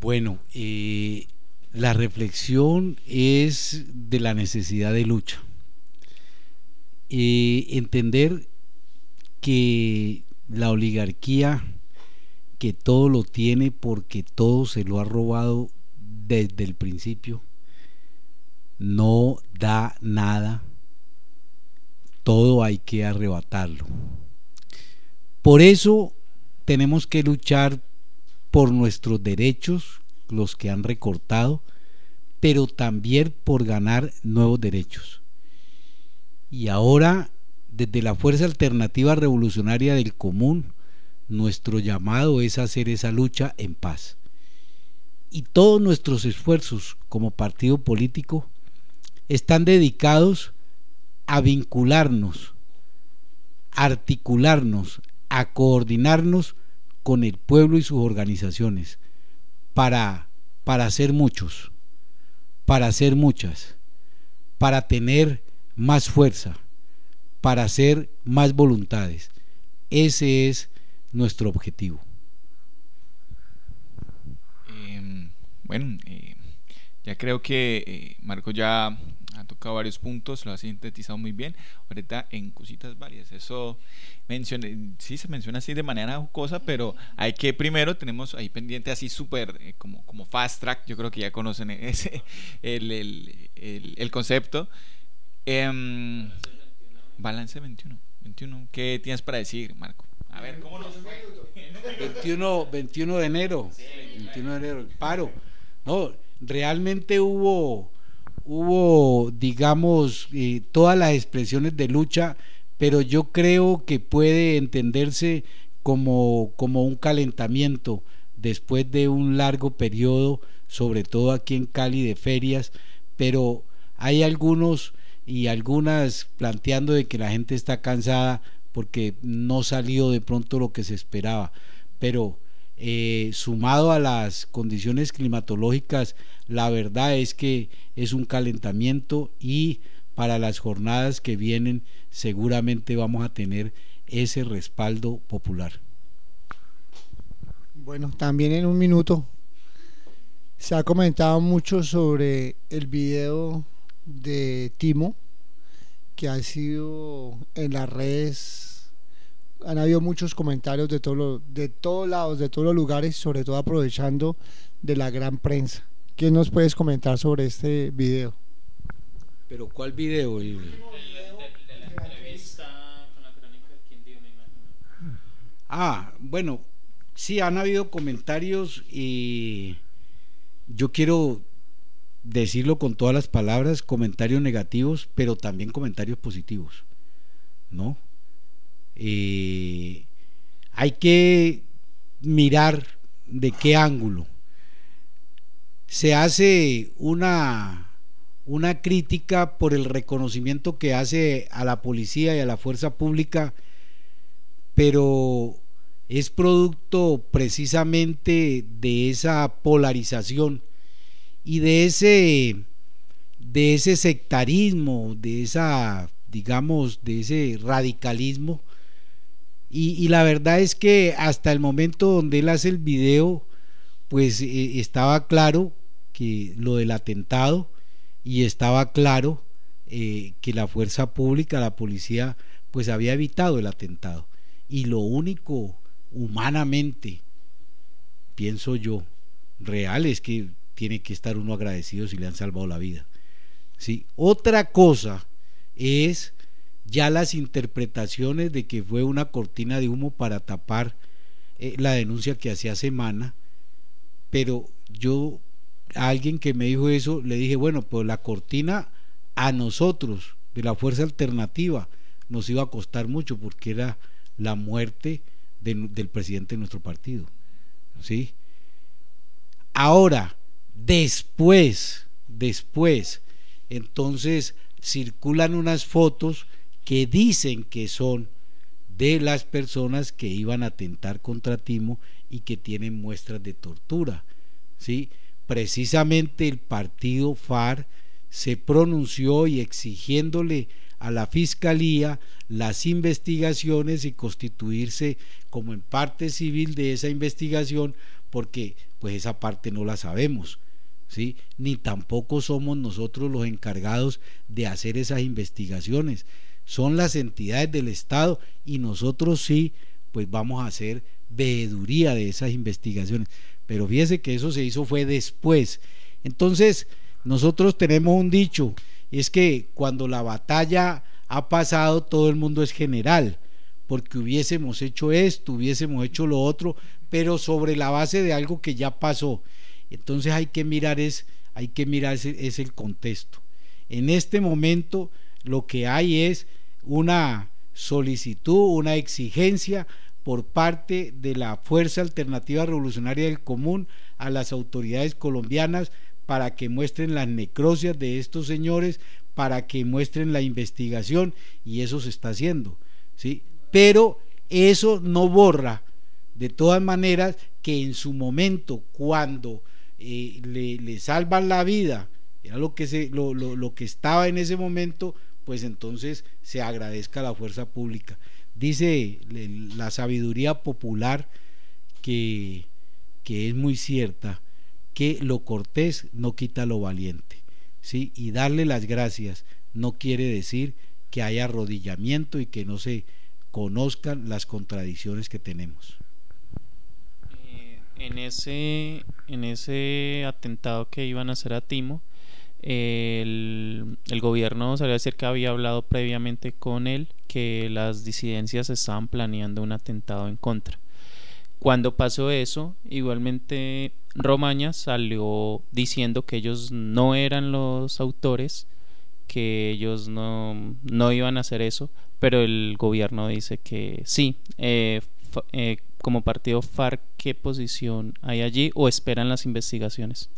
Bueno, eh, la reflexión es de la necesidad de lucha. Eh, entender que la oligarquía, que todo lo tiene porque todo se lo ha robado desde el principio, no da nada, todo hay que arrebatarlo. Por eso tenemos que luchar por nuestros derechos, los que han recortado, pero también por ganar nuevos derechos. Y ahora, desde la Fuerza Alternativa Revolucionaria del Común, nuestro llamado es hacer esa lucha en paz. Y todos nuestros esfuerzos como partido político están dedicados a vincularnos, a articularnos, a coordinarnos con el pueblo y sus organizaciones para, para ser muchos, para ser muchas, para tener más fuerza, para hacer más voluntades. Ese es nuestro objetivo. Em, bueno, eh, ya creo que eh, Marco ya ha tocado varios puntos, lo ha sintetizado muy bien. Ahorita en cositas varias. Eso menciona, sí se menciona así de manera jocosa, pero hay que primero tenemos ahí pendiente así súper eh, como, como fast track. Yo creo que ya conocen ese el, el, el, concepto. Em, balance 21. 21. ¿Qué tienes para decir, Marco? A ver, ¿cómo nos fue? 21, 21 de enero. 21 de enero. Paro. No, realmente hubo hubo, digamos, eh, todas las expresiones de lucha, pero yo creo que puede entenderse como, como un calentamiento después de un largo periodo, sobre todo aquí en Cali de ferias, pero hay algunos y algunas planteando de que la gente está cansada porque no salió de pronto lo que se esperaba, pero eh, sumado a las condiciones climatológicas, la verdad es que es un calentamiento y para las jornadas que vienen seguramente vamos a tener ese respaldo popular. Bueno, también en un minuto se ha comentado mucho sobre el video de Timo que ha sido en las redes han habido muchos comentarios de, todo de todos lados, de todos los lugares, sobre todo aprovechando de la gran prensa. ¿Qué nos puedes comentar sobre este video? ¿Pero cuál video? El... Ah, bueno, sí, han habido comentarios y yo quiero decirlo con todas las palabras, comentarios negativos, pero también comentarios positivos, ¿no? Hay que mirar de qué ángulo. Se hace una, una crítica por el reconocimiento que hace a la policía y a la fuerza pública, pero es producto precisamente de esa polarización y de ese de ese sectarismo, de esa digamos, de ese radicalismo y, la verdad es que hasta el momento donde él hace el video, pues eh, estaba claro que lo del atentado y estaba claro eh, que la fuerza pública, la policía, pues había evitado el atentado. Y lo único humanamente, pienso yo, real es que tiene que estar uno agradecido si le han salvado la vida. ¿sí? Otra cosa es ya las interpretaciones de que fue una cortina de humo para tapar eh, la denuncia que hacía semana, pero yo a alguien que me dijo eso le dije, bueno, pues la cortina a nosotros de la fuerza alternativa nos iba a costar mucho porque era la muerte del presidente de nuestro partido. ¿sí? Ahora, después, después, entonces circulan unas fotos que dicen que son de las personas que iban a atentar contra Timo y que tienen muestras de tortura. ¿sí? Precisamente el partido FAR se pronunció y exigiéndole a la fiscalía las investigaciones y constituirse como en parte civil de esa investigación porque pues esa parte no la sabemos. Ni tampoco somos nosotros los encargados de hacer esas investigaciones son las entidades del Estado y nosotros sí, pues vamos a hacer veeduría de esas investigaciones. Pero fíjese que eso se hizo fue después. Entonces, nosotros tenemos un dicho, es que cuando la batalla ha pasado, todo el mundo es general, porque hubiésemos hecho esto, hubiésemos hecho lo otro, pero sobre la base de algo que ya pasó. Entonces hay que mirar es, hay que mirar es el contexto. En este momento lo que hay es una solicitud, una exigencia por parte de la Fuerza Alternativa Revolucionaria del Común a las autoridades colombianas para que muestren las necrosias de estos señores, para que muestren la investigación y eso se está haciendo, ¿sí? Pero eso no borra de todas maneras que en su momento cuando le, salvan la vida, era lo que se, lo, lo que estaba en ese momento, pues entonces se agradezca a la fuerza pública. Dice la sabiduría popular que, que es muy cierta, que lo cortés no quita lo valiente. ¿sí? Y darle las gracias no quiere decir que haya arrodillamiento y que no se conozcan las contradicciones que tenemos. En, ese, en ese atentado que iban a hacer a Timo, el, el, gobierno salió a decir que había hablado previamente con él que las disidencias estaban planeando un atentado en contra. Cuando pasó eso, igualmente Romaña salió diciendo que ellos no eran los autores, que ellos no, no iban a hacer eso, pero el gobierno dice que sí. Eh, eh, como partido FARC, ¿qué posición hay allí o esperan las investigaciones?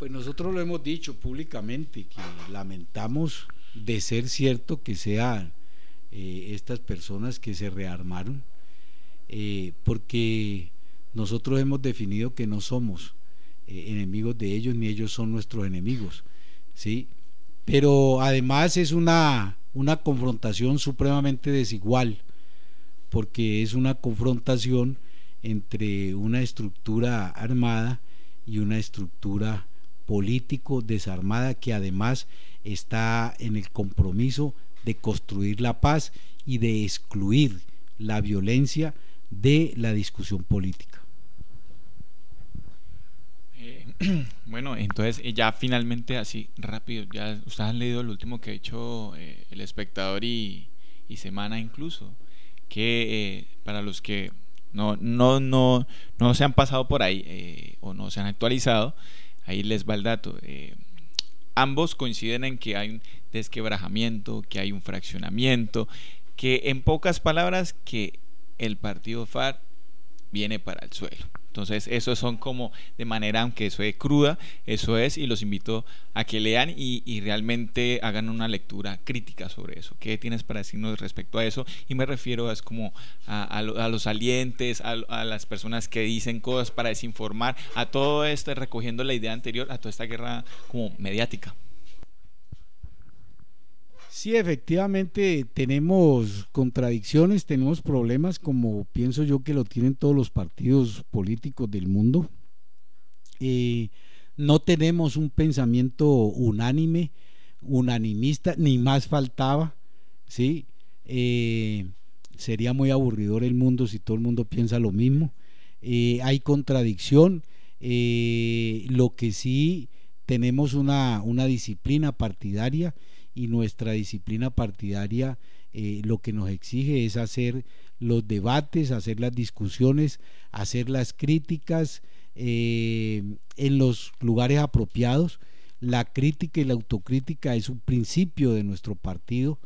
Pues nosotros lo hemos dicho públicamente, que lamentamos de ser cierto que sean eh, estas personas que se rearmaron, eh, porque nosotros hemos definido que no somos eh, enemigos de ellos, ni ellos son nuestros enemigos, ¿sí? Pero además es una, una confrontación supremamente desigual, porque es una confrontación entre una estructura armada y una estructura político desarmada que además está en el compromiso de construir la paz y de excluir la violencia de la discusión política. Eh, bueno, entonces eh, ya finalmente así rápido, ya ustedes han leído el último que ha hecho eh, el espectador y, Semana incluso, que para los que no, no, no, no se han pasado por ahí eh, o no se han actualizado, ahí les va el dato. Eh, ambos coinciden en que hay un desquebrajamiento, que hay un fraccionamiento, que en pocas palabras que el partido FAR viene para el suelo. Entonces, eso son como de manera, aunque eso es cruda, eso es, y los invito a que lean y, realmente hagan una lectura crítica sobre eso. ¿Qué tienes para decirnos respecto a eso? Y me refiero es como a, los salientes, a, las personas que dicen cosas para desinformar, a todo esto, recogiendo la idea anterior, a toda esta guerra como mediática. Sí, efectivamente tenemos contradicciones, tenemos problemas como pienso yo que lo tienen todos los partidos políticos del mundo. Eh, no tenemos un pensamiento unánime, unanimista, ni más faltaba, ¿sí? Eh, sería muy aburridor el mundo si todo el mundo piensa lo mismo. Eh, hay contradicción, lo que sí tenemos una, una disciplina partidaria y nuestra disciplina partidaria eh, lo que nos exige es hacer los debates, hacer las discusiones, hacer las críticas eh, en los lugares apropiados. La crítica y la autocrítica es un principio de nuestro partido.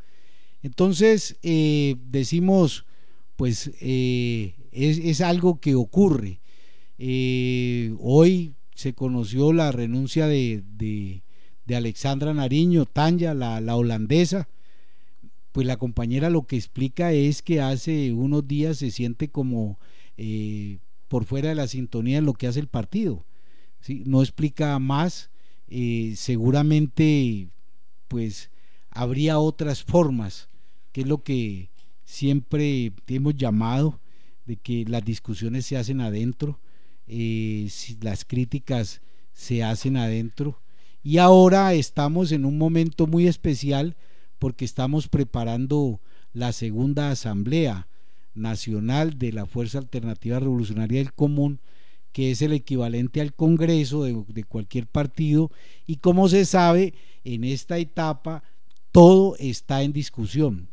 Entonces, eh, decimos, pues es, algo que ocurre. hoy se conoció la renuncia de, de, Alexandra Nariño, Tanya, la, la holandesa, pues la compañera lo que explica es que hace unos días se siente como eh, por fuera de la sintonía de lo que hace el partido. ¿sí? No explica más, eh, seguramente pues habría otras formas, que es lo que siempre hemos llamado, de que las discusiones se hacen adentro, eh, las críticas se hacen adentro. Y ahora estamos en un momento muy especial porque estamos preparando la segunda asamblea nacional de la Fuerza Alternativa Revolucionaria del Común, que es el equivalente al Congreso de, cualquier partido, y como se sabe, en esta etapa todo está en discusión.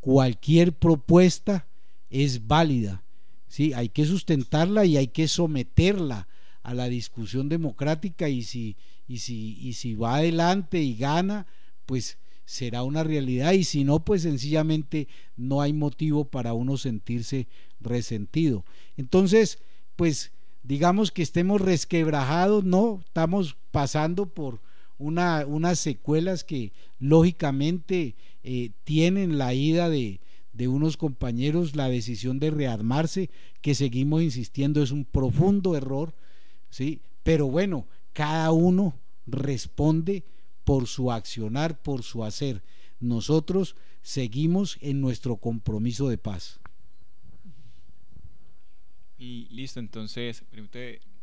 Cualquier propuesta es válida, ¿sí? hay que sustentarla y hay que someterla a la discusión democrática y si, y si, y si va adelante y gana, pues será una realidad y si no, pues sencillamente no hay motivo para uno sentirse resentido. Entonces, pues digamos que estemos resquebrajados, no, estamos pasando por una, unas secuelas que lógicamente eh, tienen la ida de, de unos compañeros, la decisión de rearmarse, que seguimos insistiendo es un profundo error, ¿sí? Pero bueno, cada uno responde por su accionar, por su hacer. Nosotros seguimos en nuestro compromiso de paz. Y listo, entonces,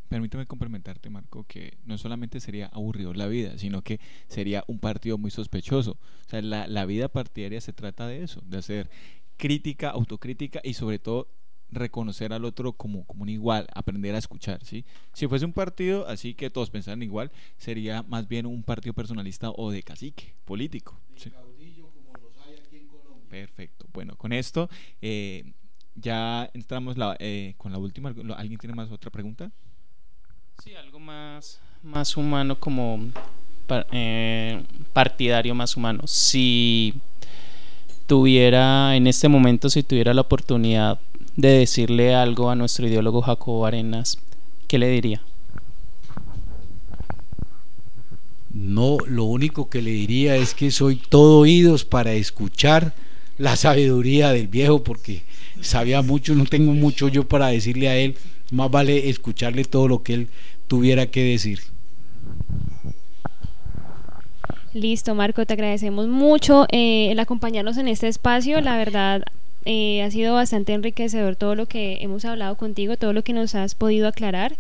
permíteme, complementarte, Marco, que no solamente sería aburrido la vida, sino que sería un partido muy sospechoso. O sea, la vida partidaria se trata de eso, de hacer crítica, autocrítica y sobre todo reconocer al otro como, como un igual, aprender a escuchar, ¿sí? Si fuese un partido así que todos pensaran igual, sería más bien un partido personalista o de cacique político. Perfecto. Bueno, con esto eh, ya entramos la, eh, con la última. ¿Alguien tiene más otra pregunta? Sí, algo más, más humano como eh, partidario más humano. Si tuviera en este momento, si tuviera la oportunidad de decirle algo a nuestro ideólogo Jacobo Arenas, ¿qué le diría? No, lo único que le diría es que soy todo oídos para escuchar la sabiduría del viejo, porque sabía mucho, no tengo mucho yo para decirle a él, más vale escucharle todo lo que él tuviera que decir. Listo, Marco, te agradecemos mucho eh, el acompañarnos en este espacio. La verdad, eh, ha sido bastante enriquecedor todo lo que hemos hablado contigo, todo lo que nos has podido aclarar.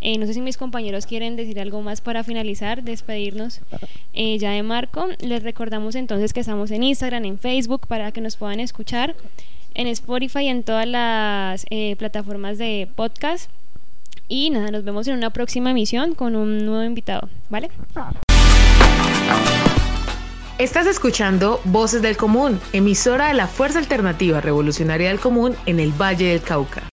Eh, no sé si mis compañeros quieren decir algo más para finalizar, despedirnos eh, ya de Marco. Les recordamos entonces que estamos en Instagram, en Facebook, para que nos puedan escuchar, en Spotify, en todas las plataformas de podcast. Y nada, nos vemos en una próxima emisión con un nuevo invitado, ¿vale? Estás escuchando Voces del Común, emisora de la Fuerza Alternativa Revolucionaria del Común en el Valle del Cauca.